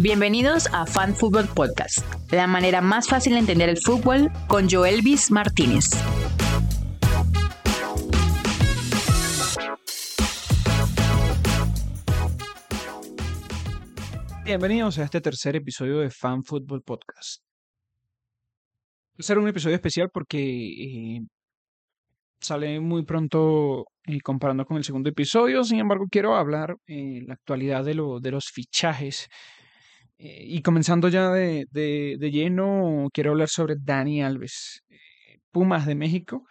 Bienvenidos a Fan Football Podcast, la manera más fácil de entender el fútbol con Joelvis Martínez. Bienvenidos a este tercer episodio de Fan Football Podcast. Va a ser un episodio especial porque eh, sale muy pronto eh, comparando con el segundo episodio. Sin embargo, quiero hablar en la actualidad de los fichajes. Eh, y comenzando ya de, de, lleno, quiero hablar sobre Dani Alves, Pumas de México.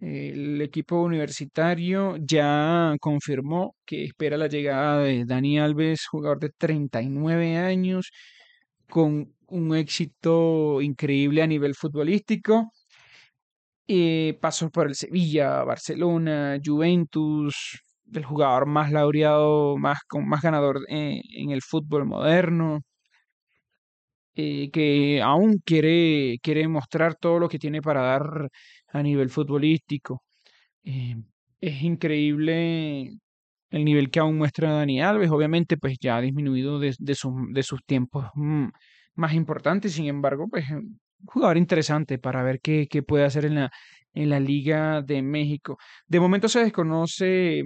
El equipo universitario ya confirmó que espera la llegada de Dani Alves, jugador de 39 años, con un éxito increíble a nivel futbolístico. Eh, pasó por el Sevilla, Barcelona, Juventus, el jugador más laureado, más, más ganador eh, en el fútbol moderno, eh, que aún quiere, quiere mostrar todo lo que tiene para dar a nivel futbolístico. Eh, es increíble el nivel que aún muestra Dani Alves, obviamente pues ya ha disminuido de, de, de sus tiempos mm, más importantes, sin embargo pues jugador interesante para ver qué, qué puede hacer en la, en la Liga de México. De momento se desconoce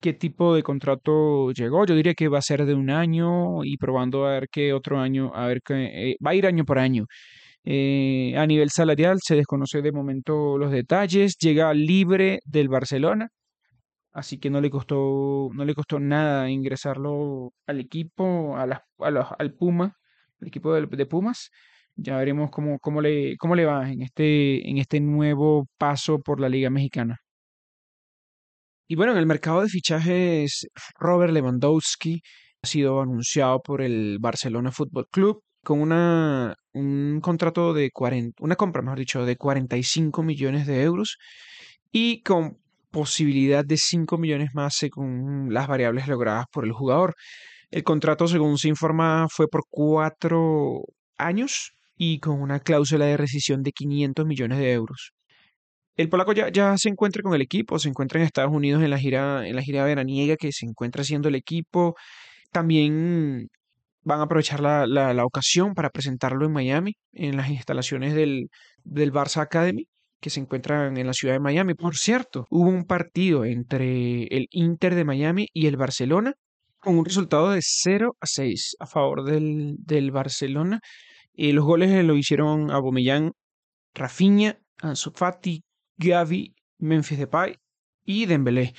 qué tipo de contrato llegó. Yo diría que va a ser de un año y probando a ver qué otro año, a ver qué, eh, va a ir año por año. Eh, a nivel salarial se desconoce de momento los detalles. Llega libre del Barcelona, así que no le costó, no le costó nada ingresarlo al equipo, a la, al Puma, el equipo de, de, Pumas. Ya veremos cómo, cómo, le, cómo le va en este, en este nuevo paso por la Liga Mexicana. Y bueno, en el mercado de fichajes, Robert Lewandowski ha sido anunciado por el Barcelona Fútbol Club con una, un contrato de 40, una compra, mejor dicho, de 45 millones de euros y con posibilidad de 5 millones más según las variables logradas por el jugador. El contrato, según se informa, fue por cuatro años y con una cláusula de rescisión de 500 millones de euros. El polaco ya, ya, se encuentra con el equipo, se encuentra en Estados Unidos en la gira, en la gira veraniega que se encuentra haciendo el equipo. También van a aprovechar la, la, ocasión para presentarlo en Miami, en las instalaciones del, del Barça Academy, que se encuentran en la ciudad de Miami. Por cierto, hubo un partido entre el Inter de Miami y el Barcelona, con un resultado de 0 a 6 a favor del, del Barcelona. Y los goles lo hicieron Abomellán, Rafinha, Ansu Fati, Gavi, Memphis Depay y Dembélé.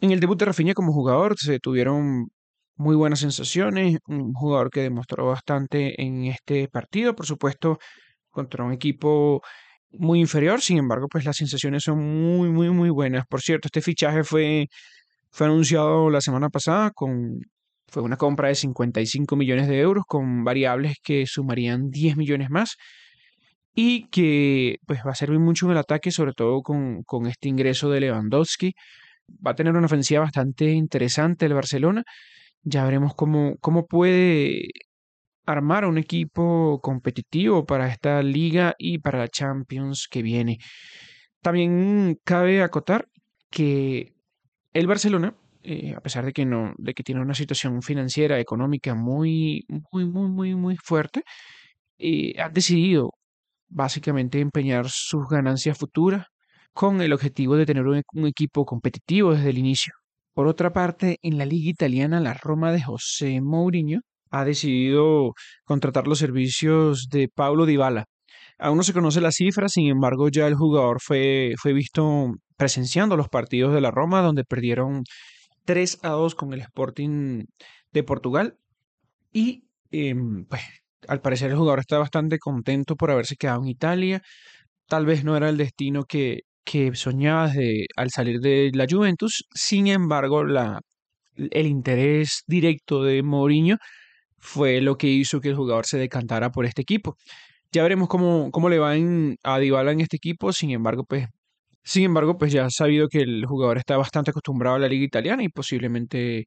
En el debut de Rafinha como jugador se tuvieron muy buenas sensaciones, un jugador que demostró bastante en este partido, por supuesto, contra un equipo muy inferior, sin embargo, pues las sensaciones son muy, muy, muy buenas. Por cierto, este fichaje fue, fue anunciado la semana pasada con fue una compra de 55 millones de euros con variables que sumarían 10 millones más y que pues va a servir mucho en el ataque, sobre todo con, con este ingreso de Lewandowski. Va a tener una ofensiva bastante interesante el Barcelona. Ya veremos cómo, cómo puede armar un equipo competitivo para esta liga y para la Champions que viene. También cabe acotar que el Barcelona, eh, a pesar de que no, de que tiene una situación financiera, económica muy, muy, muy, muy, muy fuerte, eh, ha decidido básicamente empeñar sus ganancias futuras con el objetivo de tener un, equipo competitivo desde el inicio. Por otra parte, en la liga italiana, la Roma de José Mourinho ha decidido contratar los servicios de Paulo Dybala. Aún no se conoce la cifra, sin embargo, ya el jugador fue, fue visto presenciando los partidos de la Roma, donde perdieron 3 a 2 con el Sporting de Portugal. Y eh, pues al parecer el jugador está bastante contento por haberse quedado en Italia. Tal vez no era el destino que, que soñaba al salir de la Juventus. Sin embargo, la, el interés directo de Mourinho fue lo que hizo que el jugador se decantara por este equipo. Ya veremos cómo, cómo le va a Dybala en este equipo. Sin embargo, pues, sin embargo, pues ya ha sabido que el jugador está bastante acostumbrado a la liga italiana y posiblemente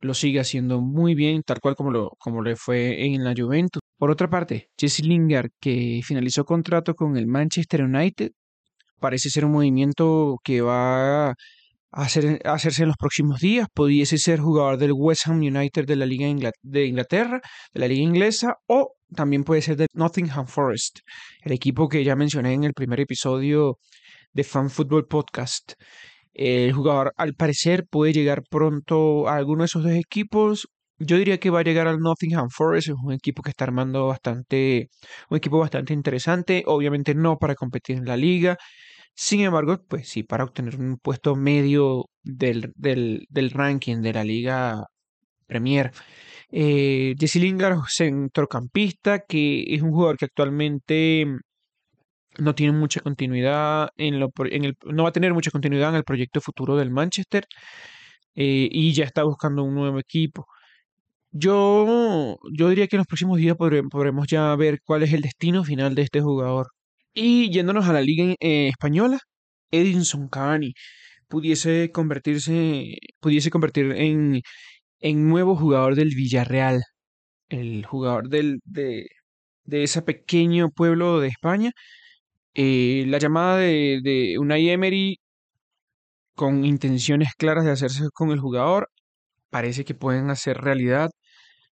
lo siga haciendo muy bien, tal cual como, lo, como le fue en la Juventus. Por otra parte, Jesse Lingard, que finalizó contrato con el Manchester United, parece ser un movimiento que va hacer, hacerse en los próximos días. Pudiese ser jugador del West Ham United de la Liga de Inglaterra, de la Liga Inglesa, o también puede ser de Nottingham Forest, el equipo que ya mencioné en el primer episodio de Fan Football Podcast. El jugador, al parecer, puede llegar pronto a alguno de esos dos equipos. Yo diría que va a llegar al Nottingham Forest, es un equipo que está armando bastante, un equipo bastante interesante, obviamente no para competir en la liga, sin embargo, pues sí, para obtener un puesto medio del, del, del ranking de la Liga Premier. Eh, Jesse Lingard, centrocampista, que es un jugador que actualmente no tiene mucha continuidad en lo, en el, no va a tener mucha continuidad en el proyecto futuro del Manchester eh, y ya está buscando un nuevo equipo. Yo, yo diría que en los próximos días podremos ya ver cuál es el destino final de este jugador. Y yéndonos a la liga eh, española, Edinson Cavani pudiese convertirse, pudiese convertir en, en nuevo jugador del Villarreal, el jugador del, de, de ese pequeño pueblo de España. Eh, la llamada de, de Unai Emery con intenciones claras de hacerse con el jugador parece que pueden hacer realidad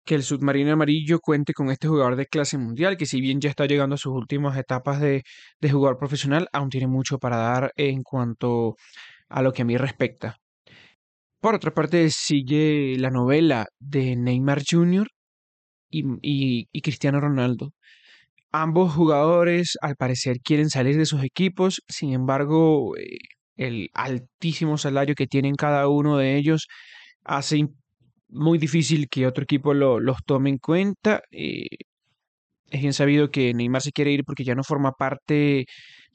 que el submarino amarillo cuente con este jugador de clase mundial, que si bien ya está llegando a sus últimas etapas de, de jugador profesional, aún tiene mucho para dar en cuanto a lo que a mí respecta. Por otra parte, sigue la novela de Neymar Jr. y, y, Cristiano Ronaldo. Ambos jugadores, al parecer, quieren salir de sus equipos, sin embargo, eh, el altísimo salario que tienen cada uno de ellos hace muy difícil que otro equipo lo, los tome en cuenta. Eh, es bien sabido que Neymar se quiere ir porque ya no forma parte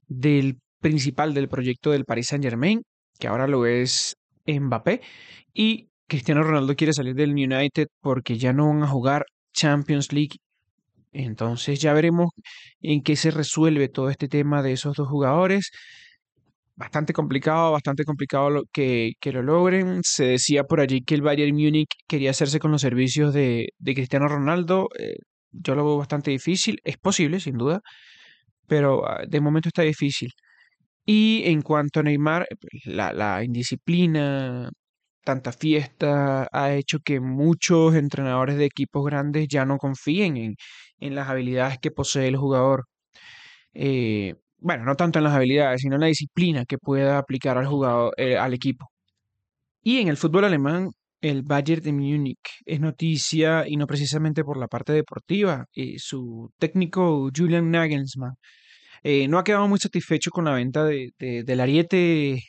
del principal del proyecto del Paris Saint Germain, que ahora lo es Mbappé, y Cristiano Ronaldo quiere salir del United porque ya no van a jugar Champions League. Entonces ya veremos en qué se resuelve todo este tema de esos dos jugadores bastante complicado, bastante complicado que, que, lo logren. Se decía por allí que el Bayern Múnich quería hacerse con los servicios de, de Cristiano Ronaldo. Eh, yo lo veo bastante difícil. Es posible, sin duda, pero ah, de momento está difícil. Y en cuanto a Neymar, la, la indisciplina, tanta fiesta, ha hecho que muchos entrenadores de equipos grandes ya no confíen en, en las habilidades que posee el jugador. Eh, bueno, no tanto en las habilidades, sino en la disciplina que pueda aplicar al jugador, eh, al equipo. Y en el fútbol alemán, el Bayern de Múnich es noticia y no precisamente por la parte deportiva. Eh, su técnico Julian Nagelsmann eh, no ha quedado muy satisfecho con la venta de, del ariete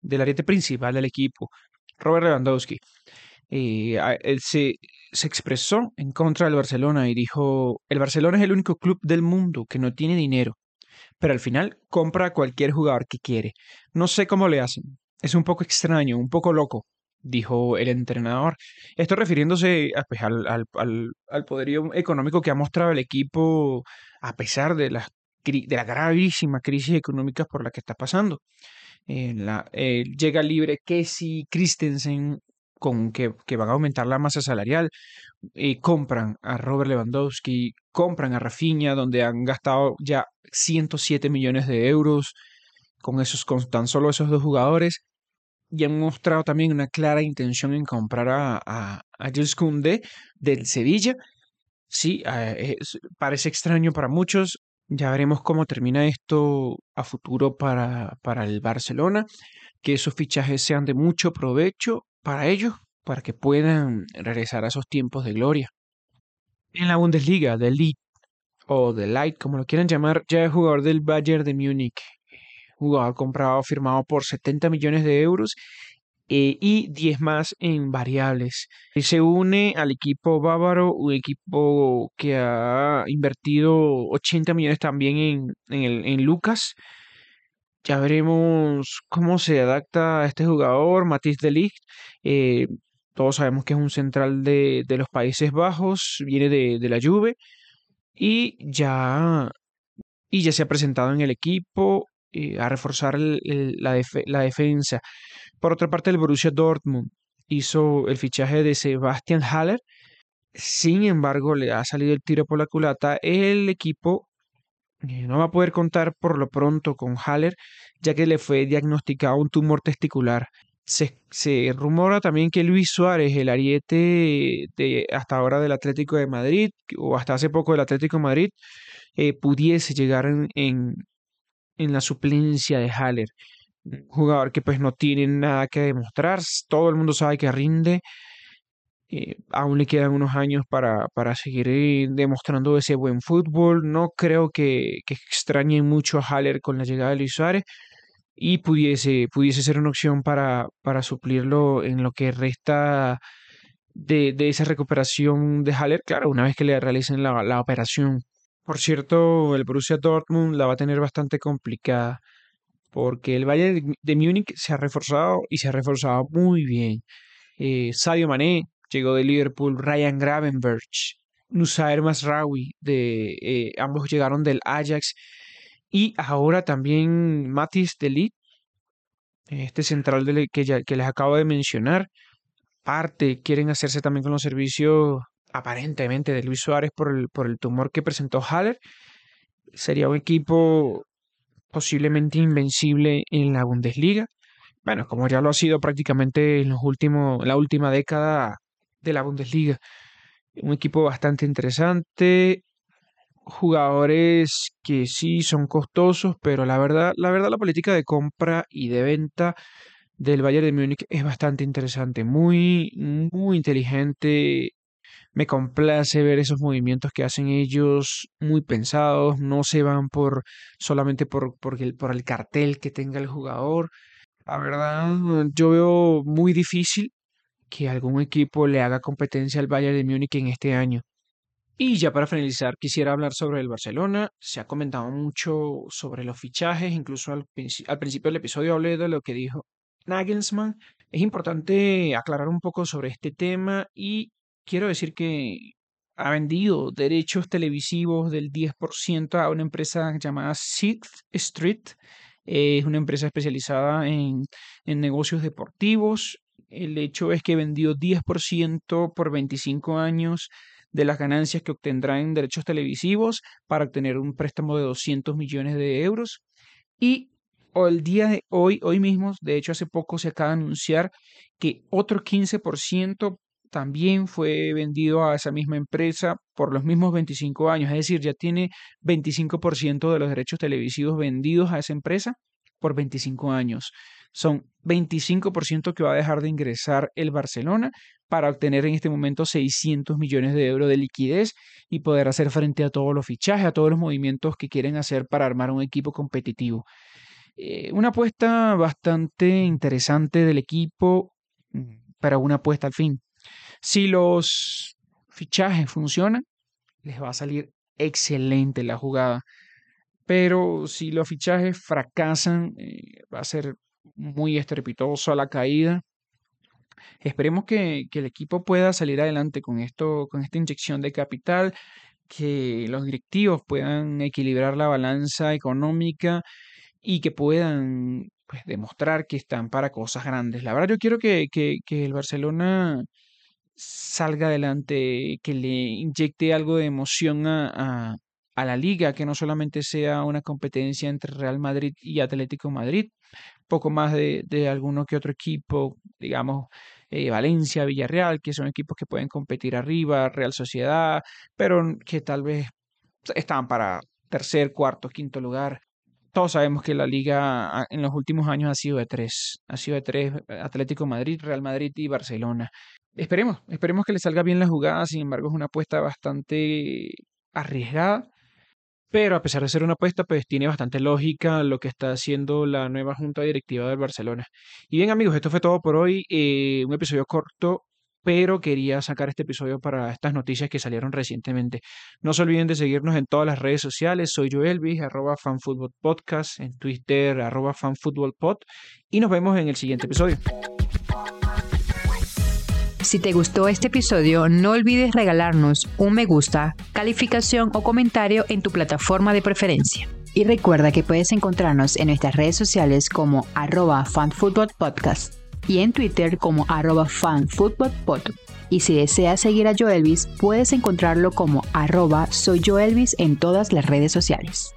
del ariete principal del equipo, Robert Lewandowski. él se, se expresó en contra del Barcelona y dijo, el Barcelona es el único club del mundo que no tiene dinero pero al final compra a cualquier jugador que quiere. No sé cómo le hacen. Es un poco extraño, un poco loco, dijo el entrenador. Esto refiriéndose pues, al, al, al, poderío económico que ha mostrado el equipo a pesar de la, de la gravísima crisis económica por la que está pasando. Eh, eh, llega libre Kessie Christensen con que, que, van a aumentar la masa salarial. Eh, compran a Robert Lewandowski, compran a Rafinha, donde han gastado ya 107 millones de euros con, esos, con tan solo esos dos jugadores. Y han mostrado también una clara intención en comprar a, a, a del Sevilla. Sí, parece extraño para muchos. Ya veremos cómo termina esto a futuro para, para el Barcelona. Que esos fichajes sean de mucho provecho para ellos, para que puedan regresar a esos tiempos de gloria. En la Bundesliga, de League o de Light, como lo quieran llamar, ya es jugador del Bayern de Múnich, jugador comprado, firmado por 70 millones de euros eh, y 10 más en variables. Y se une al equipo bávaro, un equipo que ha invertido 80 millones también en, en, Lucas, ya veremos cómo se adapta a este jugador, Matisse de Ligt. Eh, todos sabemos que es un central de, los Países Bajos, viene de, de, la Juve y ya, y ya se ha presentado en el equipo eh, a reforzar la, la defensa. Por otra parte, el Borussia Dortmund hizo el fichaje de Sebastian Haller. Sin embargo, le ha salido el tiro por la culata. El equipo eh, no va a poder contar por lo pronto con Haller, ya que le fue diagnosticado un tumor testicular. Se, rumora también que Luis Suárez, el ariete de hasta ahora del Atlético de Madrid, o hasta hace poco del Atlético de Madrid, eh, pudiese llegar en, en, la suplencia de Haller. Un jugador que pues no tiene nada que demostrar, todo el mundo sabe que rinde. Eh, aún le quedan unos años para, para seguir eh, demostrando ese buen fútbol. No creo que, que extrañe mucho a Haller con la llegada de Luis Suárez y pudiese, pudiese ser una opción para, para suplirlo en lo que resta de, de esa recuperación de Haller, claro, una vez que le realicen la, la operación. Por cierto, el Borussia Dortmund la va a tener bastante complicada porque el Bayern de Múnich se ha reforzado y se ha reforzado muy bien. Eh, Sadio Mané llegó de Liverpool, Ryan Gravenberch, Nusair Masraoui, de, eh, ambos llegaron del Ajax y ahora también Matis Delit, este central que, que les acabo de mencionar. Parte quieren hacerse también con los servicios aparentemente de Luis Suárez por el, por el tumor que presentó Haller. Sería un equipo posiblemente invencible en la Bundesliga. Bueno, como ya lo ha sido prácticamente en los últimos, la última década de la Bundesliga. Un equipo bastante interesante, jugadores que sí son costosos, pero la verdad, la verdad la política de compra y de venta del Bayern de Múnich es bastante interesante, muy muy inteligente. Me complace ver esos movimientos que hacen ellos, muy pensados, no se van por solamente por, el, por el cartel que tenga el jugador. La verdad, yo veo muy difícil que algún equipo le haga competencia al Bayern de Múnich en este año. Y ya para finalizar, quisiera hablar sobre el Barcelona. Se ha comentado mucho sobre los fichajes, incluso al, principio del episodio hablé de lo que dijo Nagelsmann. Es importante aclarar un poco sobre este tema y quiero decir que ha vendido derechos televisivos del 10% a una empresa llamada Sixth Street. Es una empresa especializada en, en negocios deportivos. El hecho es que vendió 10% por 25 años de las ganancias que obtendrá en derechos televisivos para obtener un préstamo de 200 millones de euros. Y el día de hoy, hoy mismo, de hecho hace poco se acaba de anunciar que otro 15% también fue vendido a esa misma empresa por los mismos 25 años, es decir, ya tiene 25% de los derechos televisivos vendidos a esa empresa por 25 años. Son 25% que va a dejar de ingresar el Barcelona para obtener en este momento 600 millones de euros de liquidez y poder hacer frente a todos los fichajes, a todos los movimientos que quieren hacer para armar un equipo competitivo. Eh, una apuesta bastante interesante del equipo, mm, para una apuesta al fin. Si los fichajes funcionan, les va a salir excelente la jugada. Pero si los fichajes fracasan, eh, va a ser muy estrepitoso la caída Esperemos que, el equipo pueda salir adelante con esto, con esta inyección de capital, que los directivos puedan equilibrar la balanza económica y que puedan pues, demostrar que están para cosas grandes. La verdad, yo quiero que, el Barcelona salga adelante, que le inyecte algo de emoción a, a, la liga, que no solamente sea una competencia entre Real Madrid y Atlético Madrid, poco más de, alguno que otro equipo, digamos, eh, Valencia, Villarreal, que son equipos que pueden competir arriba, Real Sociedad, pero que tal vez estaban para tercer, cuarto, quinto lugar. Todos sabemos que la liga en los últimos años ha sido de tres. Ha sido de tres Atlético Madrid, Real Madrid y Barcelona. Esperemos, esperemos que le salga bien la jugada. Sin embargo, es una apuesta bastante arriesgada. Pero a pesar de ser una apuesta, pues tiene bastante lógica lo que está haciendo la nueva junta directiva del Barcelona. Y bien amigos, esto fue todo por hoy. Eh, un episodio corto, pero quería sacar este episodio para estas noticias que salieron recientemente. No se olviden de seguirnos en todas las redes sociales. Soy Joelvis, arroba fanfootballpodcast, en Twitter, arroba fanfootballpod. Y nos vemos en el siguiente episodio. Si te gustó este episodio, no olvides regalarnos un me gusta, calificación o comentario en tu plataforma de preferencia. Y recuerda que puedes encontrarnos en nuestras redes sociales como arroba fanfootballpodcast y en Twitter como arroba fanfootballpod. Y si deseas seguir a Joelvis, puedes encontrarlo como arroba soy en todas las redes sociales.